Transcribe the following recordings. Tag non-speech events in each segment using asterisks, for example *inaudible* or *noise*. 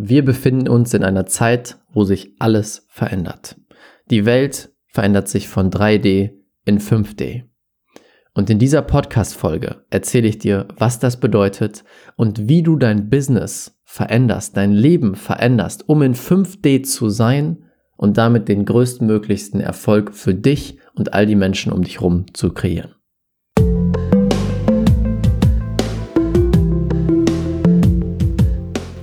Wir befinden uns in einer Zeit, wo sich alles verändert. Die Welt verändert sich von 3D in 5D. Und in dieser Podcast-Folge erzähle ich dir, was das bedeutet und wie du dein Business veränderst, dein Leben veränderst, um in 5D zu sein und damit den größtmöglichsten Erfolg für dich und all die Menschen um dich herum zu kreieren.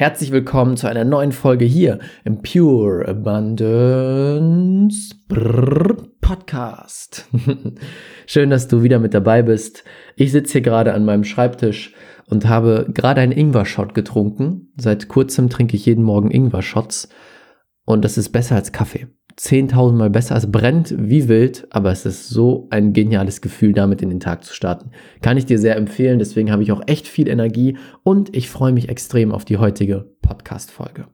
Herzlich willkommen zu einer neuen Folge hier im Pure Abundance Podcast. *laughs* Schön, dass du wieder mit dabei bist. Ich sitze hier gerade an meinem Schreibtisch und habe gerade einen Ingwer-Shot getrunken. Seit kurzem trinke ich jeden Morgen Ingwer-Shots und das ist besser als Kaffee. 10.000 Mal besser. Es brennt wie wild, aber es ist so ein geniales Gefühl, damit in den Tag zu starten. Kann ich dir sehr empfehlen. Deswegen habe ich auch echt viel Energie und ich freue mich extrem auf die heutige Podcast-Folge.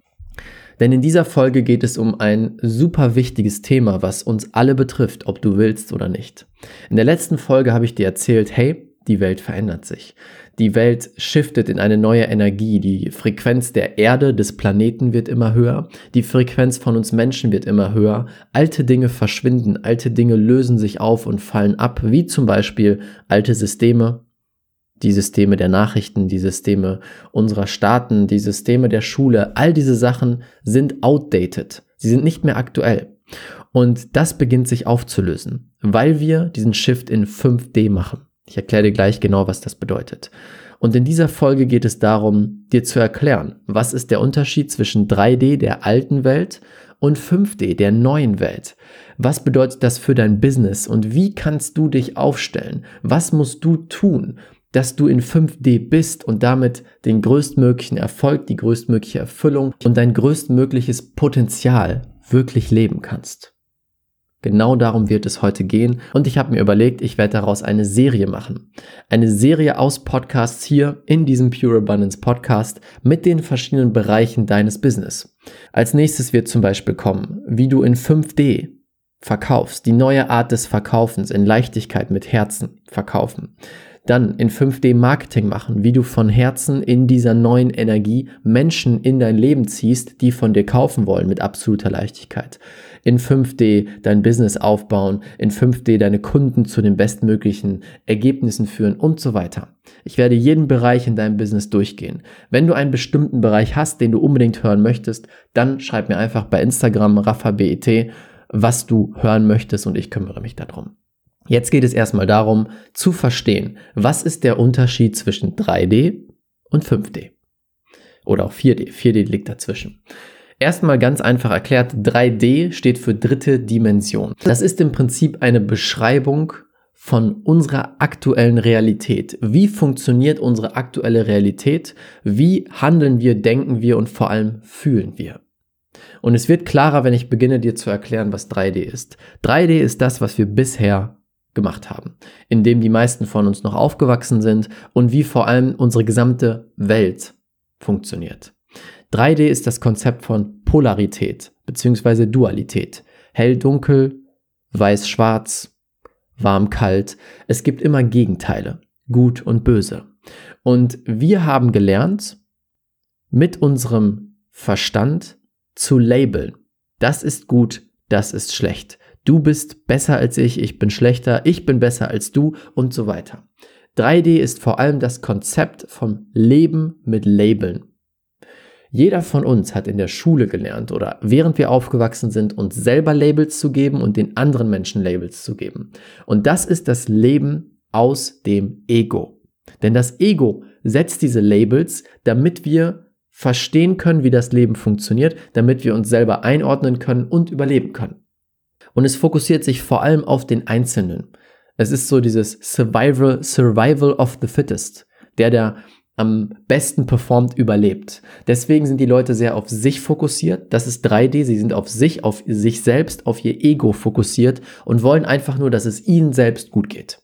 Denn in dieser Folge geht es um ein super wichtiges Thema, was uns alle betrifft, ob du willst oder nicht. In der letzten Folge habe ich dir erzählt, hey, die Welt verändert sich. Die Welt shiftet in eine neue Energie. Die Frequenz der Erde, des Planeten wird immer höher. Die Frequenz von uns Menschen wird immer höher. Alte Dinge verschwinden. Alte Dinge lösen sich auf und fallen ab, wie zum Beispiel alte Systeme, die Systeme der Nachrichten, die Systeme unserer Staaten, die Systeme der Schule. All diese Sachen sind outdated. Sie sind nicht mehr aktuell. Und das beginnt sich aufzulösen, weil wir diesen Shift in 5D machen. Ich erkläre dir gleich genau, was das bedeutet. Und in dieser Folge geht es darum, dir zu erklären, was ist der Unterschied zwischen 3D der alten Welt und 5D der neuen Welt. Was bedeutet das für dein Business und wie kannst du dich aufstellen? Was musst du tun, dass du in 5D bist und damit den größtmöglichen Erfolg, die größtmögliche Erfüllung und dein größtmögliches Potenzial wirklich leben kannst? Genau darum wird es heute gehen und ich habe mir überlegt, ich werde daraus eine Serie machen. Eine Serie aus Podcasts hier in diesem Pure Abundance Podcast mit den verschiedenen Bereichen deines Business. Als nächstes wird zum Beispiel kommen, wie du in 5D verkaufst, die neue Art des Verkaufens in Leichtigkeit mit Herzen verkaufen. Dann in 5D Marketing machen, wie du von Herzen in dieser neuen Energie Menschen in dein Leben ziehst, die von dir kaufen wollen mit absoluter Leichtigkeit. In 5D dein Business aufbauen, in 5D deine Kunden zu den bestmöglichen Ergebnissen führen und so weiter. Ich werde jeden Bereich in deinem Business durchgehen. Wenn du einen bestimmten Bereich hast, den du unbedingt hören möchtest, dann schreib mir einfach bei Instagram RaffaBET, was du hören möchtest und ich kümmere mich darum. Jetzt geht es erstmal darum zu verstehen, was ist der Unterschied zwischen 3D und 5D. Oder auch 4D. 4D liegt dazwischen. Erstmal ganz einfach erklärt, 3D steht für dritte Dimension. Das ist im Prinzip eine Beschreibung von unserer aktuellen Realität. Wie funktioniert unsere aktuelle Realität? Wie handeln wir, denken wir und vor allem fühlen wir? Und es wird klarer, wenn ich beginne dir zu erklären, was 3D ist. 3D ist das, was wir bisher gemacht haben, in dem die meisten von uns noch aufgewachsen sind und wie vor allem unsere gesamte Welt funktioniert. 3D ist das Konzept von Polarität bzw. Dualität. Hell-dunkel, weiß-schwarz, warm-kalt. Es gibt immer Gegenteile, gut und böse. Und wir haben gelernt, mit unserem Verstand zu labeln. Das ist gut, das ist schlecht du bist besser als ich, ich bin schlechter, ich bin besser als du und so weiter. 3D ist vor allem das Konzept vom Leben mit Labeln. Jeder von uns hat in der Schule gelernt oder während wir aufgewachsen sind, uns selber Labels zu geben und den anderen Menschen Labels zu geben. Und das ist das Leben aus dem Ego. Denn das Ego setzt diese Labels, damit wir verstehen können, wie das Leben funktioniert, damit wir uns selber einordnen können und überleben können. Und es fokussiert sich vor allem auf den Einzelnen. Es ist so dieses Survival, Survival of the Fittest. Der, der am besten performt, überlebt. Deswegen sind die Leute sehr auf sich fokussiert. Das ist 3D. Sie sind auf sich, auf sich selbst, auf ihr Ego fokussiert und wollen einfach nur, dass es ihnen selbst gut geht.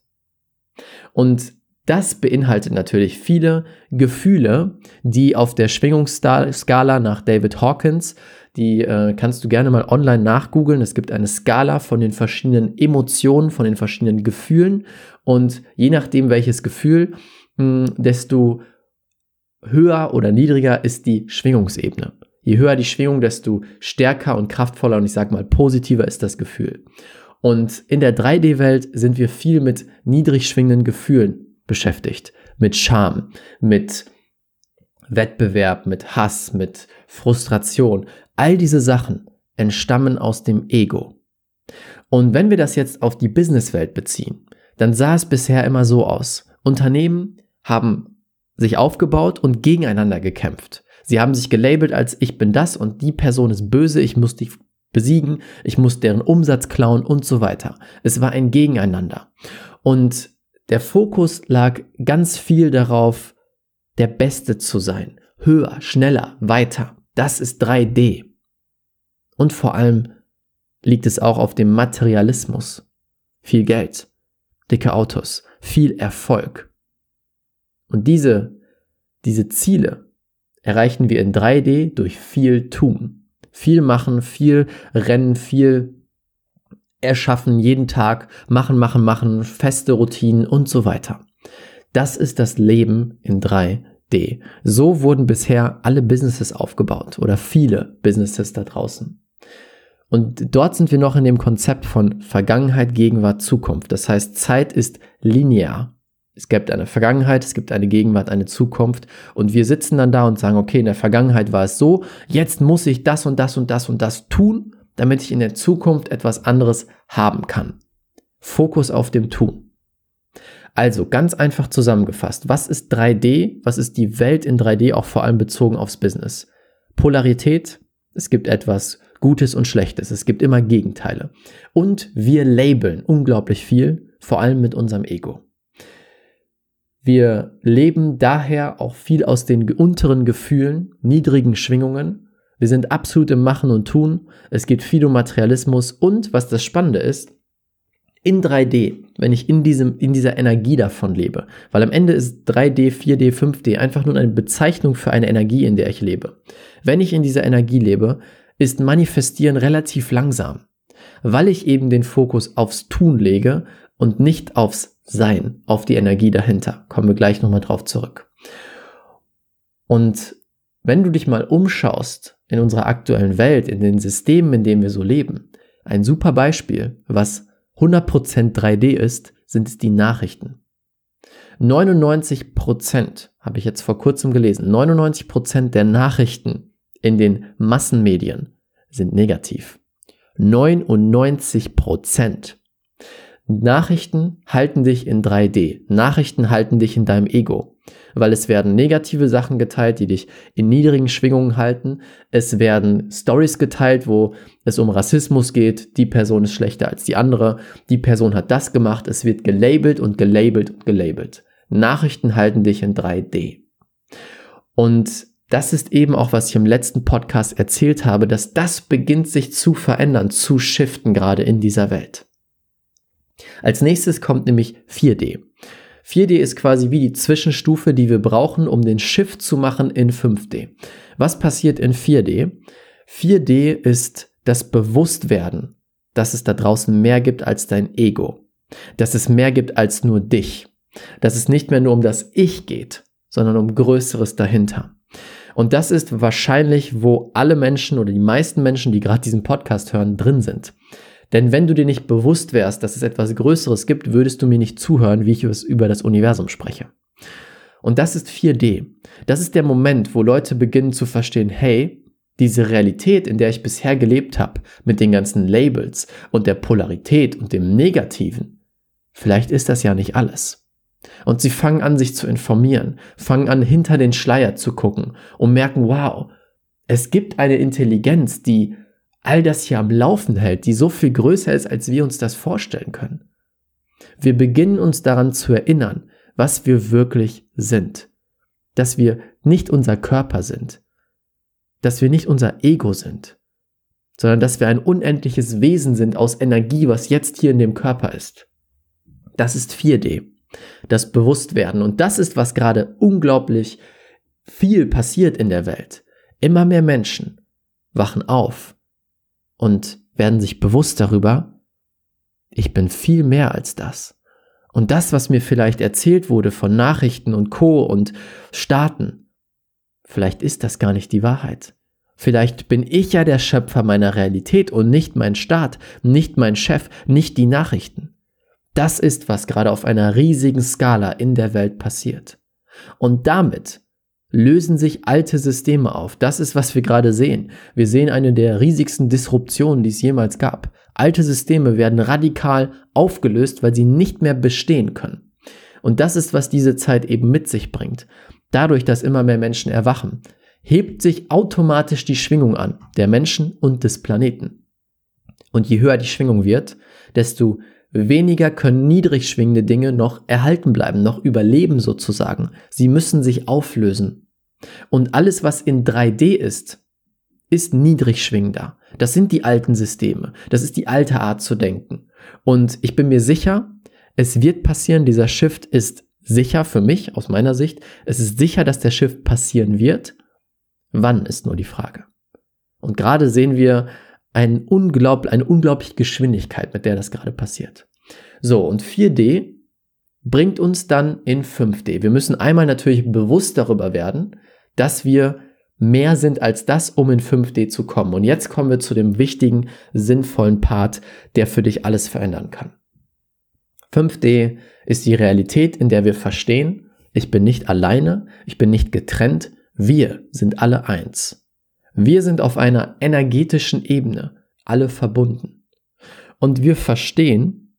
Und das beinhaltet natürlich viele Gefühle, die auf der Schwingungsskala nach David Hawkins, die äh, kannst du gerne mal online nachgoogeln. Es gibt eine Skala von den verschiedenen Emotionen, von den verschiedenen Gefühlen und je nachdem welches Gefühl, mh, hm, desto höher oder niedriger ist die Schwingungsebene. Je höher die Schwingung, desto stärker und kraftvoller und ich sag mal positiver ist das Gefühl. Und in der 3D-Welt sind wir viel mit niedrig schwingenden Gefühlen beschäftigt. Mit Scham, mit Wettbewerb, mit Hass, mit Frustration. All diese Sachen entstammen aus dem Ego. Und wenn wir das jetzt auf die Businesswelt beziehen, dann sah es bisher immer so aus. Unternehmen haben sich aufgebaut und gegeneinander gekämpft. Sie haben sich gelabelt als ich bin das und die Person ist böse, ich muss dich besiegen, ich muss deren Umsatz klauen und so weiter. Es war ein Gegeneinander. Und der Fokus lag ganz viel darauf, der Beste zu sein. Höher, schneller, weiter. Das ist 3D. Und vor allem liegt es auch auf dem Materialismus. Viel Geld, dicke Autos, viel Erfolg. Und diese, diese Ziele erreichen wir in 3D durch viel tun. Viel machen, viel rennen, viel erschaffen, jeden Tag machen, machen, machen, feste Routinen und so weiter. Das ist das Leben in 3D. So wurden bisher alle Businesses aufgebaut oder viele Businesses da draußen. Und dort sind wir noch in dem Konzept von Vergangenheit, Gegenwart, Zukunft. Das heißt, Zeit ist linear. Es gibt eine Vergangenheit, es gibt eine Gegenwart, eine Zukunft. Und wir sitzen dann da und sagen, okay, in der Vergangenheit war es so, jetzt muss ich das und das und das und das tun damit ich in der Zukunft etwas anderes haben kann. Fokus auf dem Tun. Also ganz einfach zusammengefasst, was ist 3D? Was ist die Welt in 3D auch vor allem bezogen aufs Business? Polarität, es gibt etwas Gutes und Schlechtes, es gibt immer Gegenteile. Und wir labeln unglaublich viel, vor allem mit unserem Ego. Wir leben daher auch viel aus den unteren Gefühlen, niedrigen Schwingungen wir sind absolut im Machen und Tun. Es geht viel um Materialismus und was das Spannende ist, in 3D, wenn ich in, diesem, in dieser Energie davon lebe. Weil am Ende ist 3D, 4D, 5D einfach nur eine Bezeichnung für eine Energie, in der ich lebe. Wenn ich in dieser Energie lebe, ist Manifestieren relativ langsam, weil ich eben den Fokus aufs Tun lege und nicht aufs Sein, auf die Energie dahinter. Kommen wir gleich nochmal drauf zurück. Und wenn du dich mal umschaust in unserer aktuellen Welt, in den Systemen, in denen wir so leben, ein super Beispiel, was 100% 3D ist, sind es die Nachrichten. 99% habe ich jetzt vor kurzem gelesen, 99% der Nachrichten in den Massenmedien sind negativ. 99%. Nachrichten halten dich in 3D. Nachrichten halten dich in deinem Ego weil es werden negative Sachen geteilt, die dich in niedrigen Schwingungen halten. Es werden Stories geteilt, wo es um Rassismus geht. Die Person ist schlechter als die andere. Die Person hat das gemacht. Es wird gelabelt und gelabelt und gelabelt. Nachrichten halten dich in 3D. Und das ist eben auch, was ich im letzten Podcast erzählt habe, dass das beginnt sich zu verändern, zu shiften gerade in dieser Welt. Als nächstes kommt nämlich 4D. 4D ist quasi wie die Zwischenstufe, die wir brauchen, um den Shift zu machen in 5D. Was passiert in 4D? 4D ist das Bewusstwerden, dass es da draußen mehr gibt als dein Ego. Dass es mehr gibt als nur dich. Dass es nicht mehr nur um das Ich geht, sondern um Größeres dahinter. Und das ist wahrscheinlich, wo alle Menschen oder die meisten Menschen, die gerade diesen Podcast hören, drin sind. Denn wenn du dir nicht bewusst wärst, dass es etwas Größeres gibt, würdest du mir nicht zuhören, wie ich über das Universum spreche. Und das ist 4D. Das ist der Moment, wo Leute beginnen zu verstehen, hey, diese Realität, in der ich bisher gelebt habe, mit den ganzen Labels und der Polarität und dem Negativen, vielleicht ist das ja nicht alles. Und sie fangen an, sich zu informieren, fangen an, hinter den Schleier zu gucken und merken, wow, es gibt eine Intelligenz, die all das hier am Laufen hält, die so viel größer ist, als wir uns das vorstellen können. Wir beginnen uns daran zu erinnern, was wir wirklich sind. dass wir nicht unser Körper sind, dass wir nicht unser Ego sind, sondern dass wir ein unendliches Wesen sind aus Energie, was jetzt hier in dem Körper ist. Das ist 4D, das Bewusstwerden. Und das ist, was gerade unglaublich viel passiert in der Welt. Immer mehr Menschen wachen auf und werden sich bewusst darüber, ich bin viel mehr als das. Und das, was mir vielleicht erzählt wurde von Nachrichten und Co und Staaten, vielleicht ist das gar nicht die Wahrheit. Vielleicht bin ich ja der Schöpfer meiner Realität und nicht mein Staat, nicht mein Chef, nicht die Nachrichten. Das ist, was gerade auf einer riesigen Skala in der Welt passiert. Und damit lösen sich alte Systeme auf. Das ist, was wir gerade sehen. Wir sehen eine der riesigsten Disruptionen, die es jemals gab. Alte Systeme werden radikal aufgelöst, weil sie nicht mehr bestehen können. Und das ist, was diese Zeit eben mit sich bringt. Dadurch, dass immer mehr Menschen erwachen, hebt sich automatisch die Schwingung an, der Menschen und des Planeten. Und je höher die Schwingung wird, desto weniger können niedrig schwingende Dinge noch erhalten bleiben, noch überleben sozusagen. Sie müssen sich auflösen. Und alles, was in 3D ist, ist niedrig schwingender. Das sind die alten Systeme. Das ist die alte Art zu denken. Und ich bin mir sicher, es wird passieren. Dieser Shift ist sicher für mich, aus meiner Sicht. Es ist sicher, dass der Shift passieren wird. Wann ist nur die Frage. Und gerade sehen wir ein unglaub, eine unglaubliche Geschwindigkeit, mit der das gerade passiert. So, und 4D bringt uns dann in 5D. Wir müssen einmal natürlich bewusst darüber werden, dass wir mehr sind als das, um in 5D zu kommen. Und jetzt kommen wir zu dem wichtigen, sinnvollen Part, der für dich alles verändern kann. 5D ist die Realität, in der wir verstehen, ich bin nicht alleine, ich bin nicht getrennt, wir sind alle eins. Wir sind auf einer energetischen Ebene, alle verbunden. Und wir verstehen,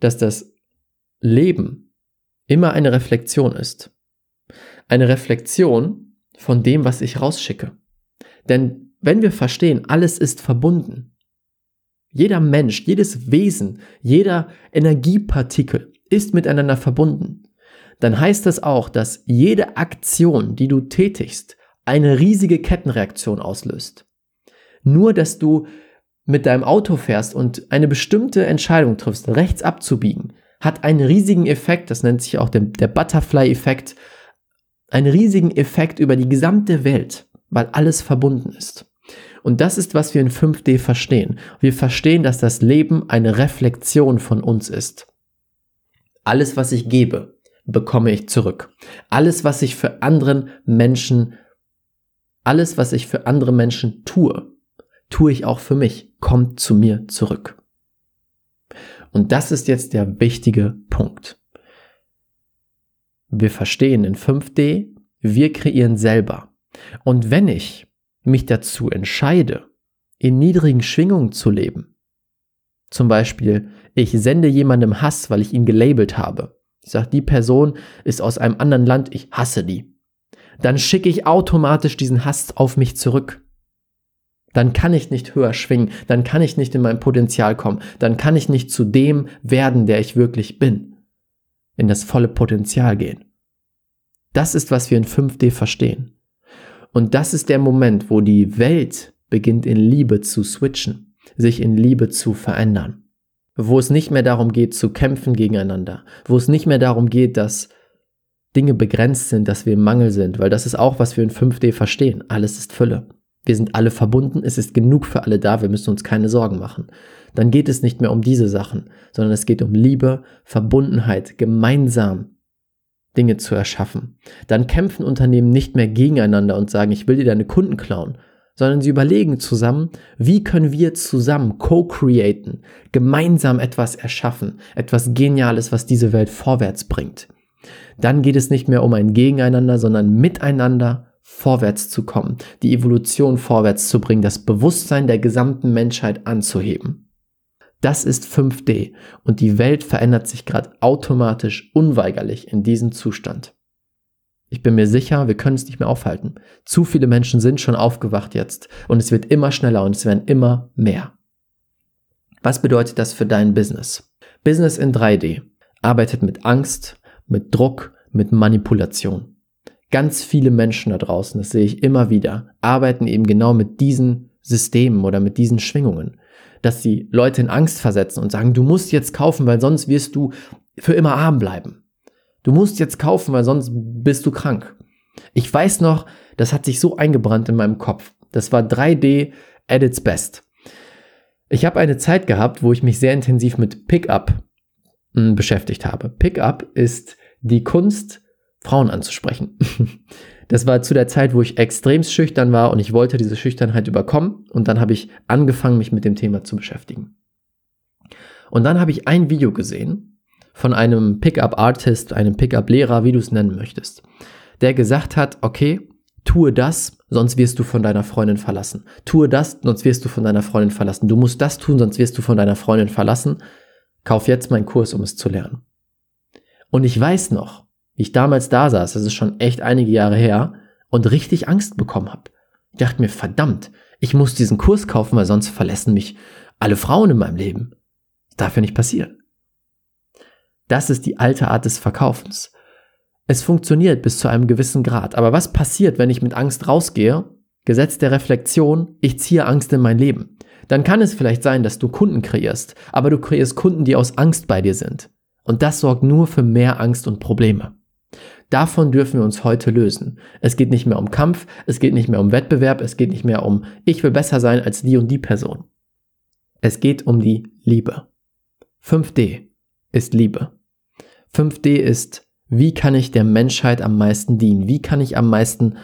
dass das Leben immer eine Reflexion ist. Eine Reflexion von dem, was ich rausschicke. Denn wenn wir verstehen, alles ist verbunden, jeder Mensch, jedes Wesen, jeder Energiepartikel ist miteinander verbunden, dann heißt das auch, dass jede Aktion, die du tätigst, eine riesige Kettenreaktion auslöst. Nur, dass du mit deinem Auto fährst und eine bestimmte Entscheidung triffst, rechts abzubiegen, hat einen riesigen Effekt, das nennt sich auch der, Butterfly-Effekt, einen riesigen Effekt über die gesamte Welt, weil alles verbunden ist. Und das ist, was wir in 5D verstehen. Wir verstehen, dass das Leben eine Reflexion von uns ist. Alles, was ich gebe, bekomme ich zurück. Alles, was ich für anderen Menschen, alles, was ich für andere Menschen tue, tue ich auch für mich, kommt zu mir zurück. Und das ist jetzt der wichtige Punkt. Wir verstehen in 5D, wir kreieren selber. Und wenn ich mich dazu entscheide, in niedrigen Schwingungen zu leben, zum Beispiel, ich sende jemandem Hass, weil ich ihn gelabelt habe. Ich sage, die Person ist aus einem anderen Land, ich hasse die. Dann schicke ich automatisch diesen Hass auf mich zurück. Dann kann ich nicht höher schwingen, dann kann ich nicht in mein Potenzial kommen, dann kann ich nicht zu dem werden, der ich wirklich bin. In das volle Potenzial gehen. Das ist, was wir in 5D verstehen. Und das ist der Moment, wo die Welt beginnt in Liebe zu switchen, sich in Liebe zu verändern. Wo es nicht mehr darum geht, zu kämpfen gegeneinander. Wo es nicht mehr darum geht, dass Dinge begrenzt sind, dass wir im Mangel sind, weil das ist auch, was wir in 5D verstehen. Alles ist Fülle. Wir sind alle verbunden, es ist genug für alle da, wir müssen uns keine Sorgen machen. Dann geht es nicht mehr um diese Sachen, sondern es geht um Liebe, Verbundenheit, gemeinsam Dinge zu erschaffen. Dann kämpfen Unternehmen nicht mehr gegeneinander und sagen, ich will dir deine Kunden klauen, sondern sie überlegen zusammen, wie können wir zusammen co-createn, gemeinsam etwas erschaffen, etwas Geniales, was diese Welt vorwärts bringt. Dann geht es nicht mehr um ein Gegeneinander, sondern miteinander vorwärts zu kommen, die Evolution vorwärts zu bringen, das Bewusstsein der gesamten Menschheit anzuheben. Das ist 5D und die Welt verändert sich gerade automatisch unweigerlich in diesem Zustand. Ich bin mir sicher, wir können es nicht mehr aufhalten. Zu viele Menschen sind schon aufgewacht jetzt und es wird immer schneller und es werden immer mehr. Was bedeutet das für dein Business? Business in 3D arbeitet mit Angst, mit Druck, mit Manipulation. Ganz viele Menschen da draußen, das sehe ich immer wieder, arbeiten eben genau mit diesen Systemen oder mit diesen Schwingungen, dass sie Leute in Angst versetzen und sagen, du musst jetzt kaufen, weil sonst wirst du für immer arm bleiben. Du musst jetzt kaufen, weil sonst bist du krank. Ich weiß noch, das hat sich so eingebrannt in meinem Kopf. Das war 3D at its best. Ich habe eine Zeit gehabt, wo ich mich sehr intensiv mit Pickup hm, beschäftigt habe. Pickup ist die Kunst, Frauen anzusprechen. *laughs* Das war zu der Zeit, wo ich extrem schüchtern war und ich wollte diese Schüchternheit überkommen und dann habe ich angefangen, mich mit dem Thema zu beschäftigen. Und dann habe ich ein Video gesehen von einem Pickup-Artist, einem Pickup-Lehrer, wie du es nennen möchtest, der gesagt hat, okay, tue das, sonst wirst du von deiner Freundin verlassen. Tue das, sonst wirst du von deiner Freundin verlassen. Du musst das tun, sonst wirst du von deiner Freundin verlassen. Kauf jetzt meinen Kurs, um es zu lernen. Und ich weiß noch, wie ich damals da saß, das ist schon echt einige Jahre her, und richtig Angst bekommen habe. Ich dachte mir, verdammt, ich muss diesen Kurs kaufen, weil sonst verlassen mich alle Frauen in meinem Leben. Das darf ja nicht passieren. Das ist die alte Art des Verkaufens. Es funktioniert bis zu einem gewissen Grad. Aber was passiert, wenn ich mit Angst rausgehe? Gesetz der Reflexion, ich ziehe Angst in mein Leben. Dann kann es vielleicht sein, dass du Kunden kreierst, aber du kreierst Kunden, die aus Angst bei dir sind. Und das sorgt nur für mehr Angst und Probleme. Davon dürfen wir uns heute lösen. Es geht nicht mehr um Kampf, es geht nicht mehr um Wettbewerb, es geht nicht mehr um, ich will besser sein als die und die Person. Es geht um die Liebe. 5D ist Liebe. 5D ist, wie kann ich der Menschheit am meisten dienen? Wie kann ich am meisten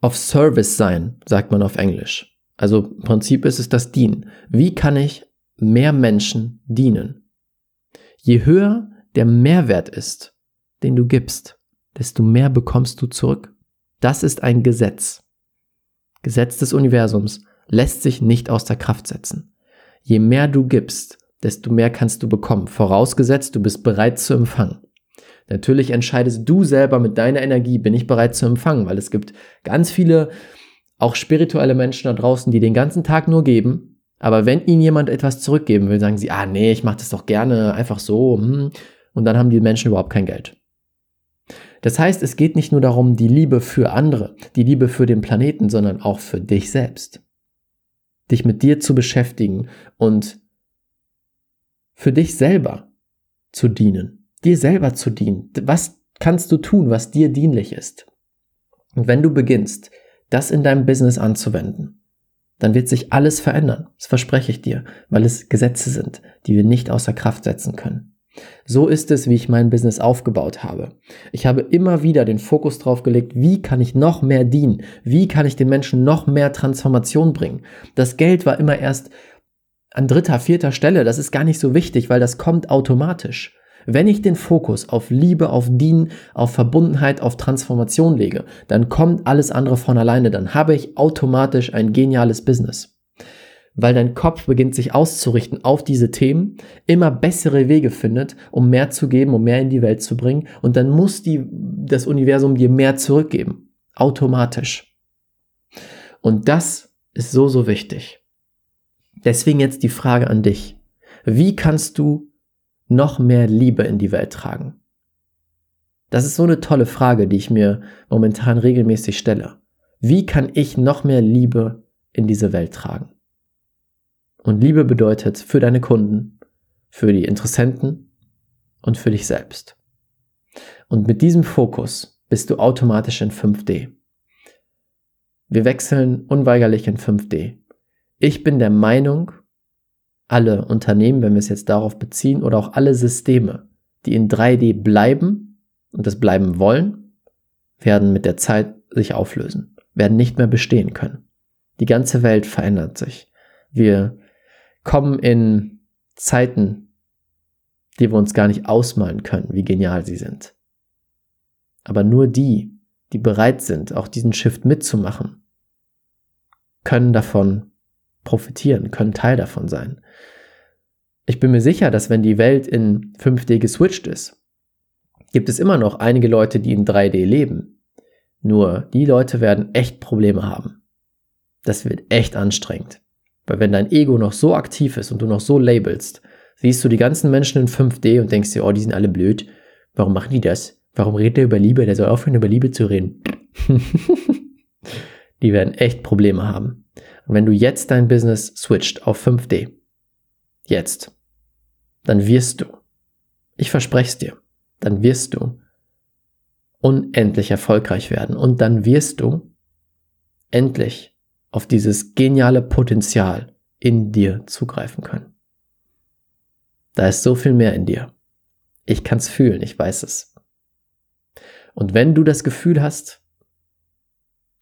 auf Service sein, sagt man auf Englisch. Also im Prinzip ist es das Dienen. Wie kann ich mehr Menschen dienen? Je höher der Mehrwert ist, den du gibst, desto mehr bekommst du zurück. Das ist ein Gesetz. Gesetz des Universums lässt sich nicht aus der Kraft setzen. Je mehr du gibst, desto mehr kannst du bekommen, vorausgesetzt du bist bereit zu empfangen. Natürlich entscheidest du selber mit deiner Energie, bin ich bereit zu empfangen, weil es gibt ganz viele, auch spirituelle Menschen da draußen, die den ganzen Tag nur geben, aber wenn ihnen jemand etwas zurückgeben will, sagen sie, ah nee, ich mache das doch gerne einfach so, hm, und dann haben die Menschen überhaupt kein Geld. Das heißt, es geht nicht nur darum, die Liebe für andere, die Liebe für den Planeten, sondern auch für dich selbst. Dich mit dir zu beschäftigen und für dich selber zu dienen, dir selber zu dienen. Was kannst du tun, was dir dienlich ist? Und wenn du beginnst, das in deinem Business anzuwenden, dann wird sich alles verändern. Das verspreche ich dir, weil es Gesetze sind, die wir nicht außer Kraft setzen können. So ist es, wie ich mein Business aufgebaut habe. Ich habe immer wieder den Fokus drauf gelegt, wie kann ich noch mehr dienen? Wie kann ich den Menschen noch mehr Transformation bringen? Das Geld war immer erst an dritter, vierter Stelle. Das ist gar nicht so wichtig, weil das kommt automatisch. Wenn ich den Fokus auf Liebe, auf Dienen, auf Verbundenheit, auf Transformation lege, dann kommt alles andere von alleine. Dann habe ich automatisch ein geniales Business weil dein Kopf beginnt sich auszurichten auf diese Themen, immer bessere Wege findet, um mehr zu geben, um mehr in die Welt zu bringen. Und dann muss die, das Universum dir mehr zurückgeben. Automatisch. Und das ist so, so wichtig. Deswegen jetzt die Frage an dich. Wie kannst du noch mehr Liebe in die Welt tragen? Das ist so eine tolle Frage, die ich mir momentan regelmäßig stelle. Wie kann ich noch mehr Liebe in diese Welt tragen? Und Liebe bedeutet für deine Kunden, für die Interessenten und für dich selbst. Und mit diesem Fokus bist du automatisch in 5D. Wir wechseln unweigerlich in 5D. Ich bin der Meinung, alle Unternehmen, wenn wir es jetzt darauf beziehen, oder auch alle Systeme, die in 3D bleiben und das bleiben wollen, werden mit der Zeit sich auflösen, werden nicht mehr bestehen können. Die ganze Welt verändert sich. Wir kommen in Zeiten, die wir uns gar nicht ausmalen können, wie genial sie sind. Aber nur die, die bereit sind, auch diesen Shift mitzumachen, können davon profitieren, können Teil davon sein. Ich bin mir sicher, dass wenn die Welt in 5D geswitcht ist, gibt es immer noch einige Leute, die in 3D leben. Nur die Leute werden echt Probleme haben. Das wird echt anstrengend. Weil wenn dein Ego noch so aktiv ist und du noch so labelst, siehst du die ganzen Menschen in 5D und denkst dir, oh, die sind alle blöd. Warum machen die das? Warum redet er über Liebe? Der soll aufhören, über Liebe zu reden. *laughs* die werden echt Probleme haben. Und wenn du jetzt dein Business switcht auf 5D, jetzt, dann wirst du, ich verspreche es dir, dann wirst du unendlich erfolgreich werden und dann wirst du endlich auf dieses geniale Potenzial in dir zugreifen können. Da ist so viel mehr in dir. Ich kann es fühlen, ich weiß es. Und wenn du das Gefühl hast,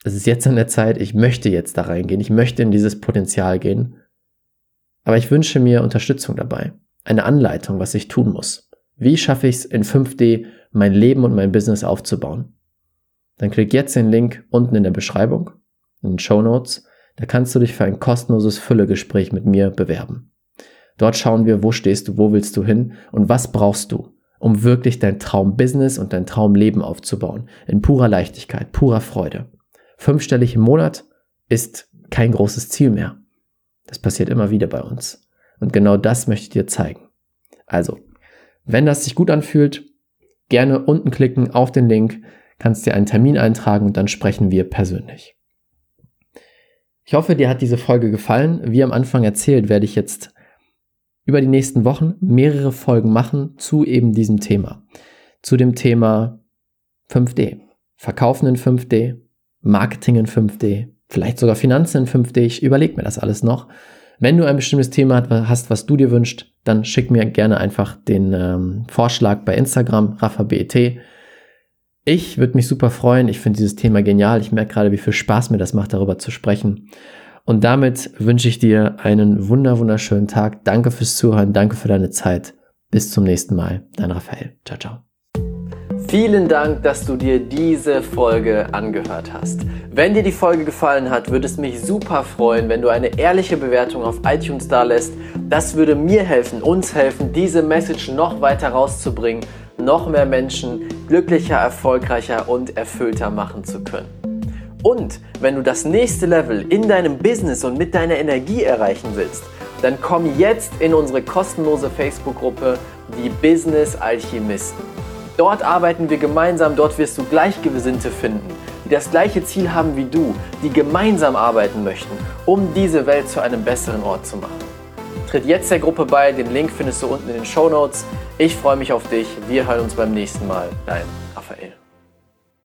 es ist jetzt an der Zeit, ich möchte jetzt da reingehen, ich möchte in dieses Potenzial gehen, aber ich wünsche mir Unterstützung dabei, eine Anleitung, was ich tun muss. Wie schaffe ich es in 5D, mein Leben und mein Business aufzubauen? Dann klick jetzt den Link unten in der Beschreibung, in den Show Notes. Da kannst du dich für ein kostenloses Füllegespräch mit mir bewerben. Dort schauen wir, wo stehst du, wo willst du hin und was brauchst du, um wirklich dein Traumbusiness und dein Traumleben aufzubauen. In purer Leichtigkeit, purer Freude. Fünfstellig im Monat ist kein großes Ziel mehr. Das passiert immer wieder bei uns. Und genau das möchte ich dir zeigen. Also, wenn das sich gut anfühlt, gerne unten klicken auf den Link, kannst dir einen Termin eintragen und dann sprechen wir persönlich. Ich hoffe, dir hat diese Folge gefallen. Wie am Anfang erzählt, werde ich jetzt über die nächsten Wochen mehrere Folgen machen zu eben diesem Thema. Zu dem Thema 5D. Verkaufen in 5D, Marketing in 5D, vielleicht sogar Finanzen in 5D. Ich überlege mir das alles noch. Wenn du ein bestimmtes Thema hast, was du dir wünschst, dann schick mir gerne einfach den ähm, Vorschlag bei Instagram, RaffaBET. Ich würde mich super freuen. Ich finde dieses Thema genial. Ich merke gerade, wie viel Spaß mir das macht, darüber zu sprechen. Und damit wünsche ich dir einen wunder wunderschönen Tag. Danke fürs Zuhören. Danke für deine Zeit. Bis zum nächsten Mal. Dein Raphael. Ciao, ciao. Vielen Dank, dass du dir diese Folge angehört hast. Wenn dir die Folge gefallen hat, würde es mich super freuen, wenn du eine ehrliche Bewertung auf iTunes da lässt. Das würde mir helfen, uns helfen, diese Message noch weiter rauszubringen, noch mehr Menschen glücklicher, erfolgreicher und erfüllter machen zu können. Und wenn du das nächste Level in deinem Business und mit deiner Energie erreichen willst, dann komm jetzt in unsere kostenlose Facebook-Gruppe Die Business Alchemisten. Dort arbeiten wir gemeinsam, dort wirst du Gleichgesinnte finden, die das gleiche Ziel haben wie du, die gemeinsam arbeiten möchten, um diese Welt zu einem besseren Ort zu machen. Tritt jetzt der Gruppe bei, den Link findest du unten in den Show Notes. Ich freue mich auf dich, wir hören uns beim nächsten Mal. Dein Raphael.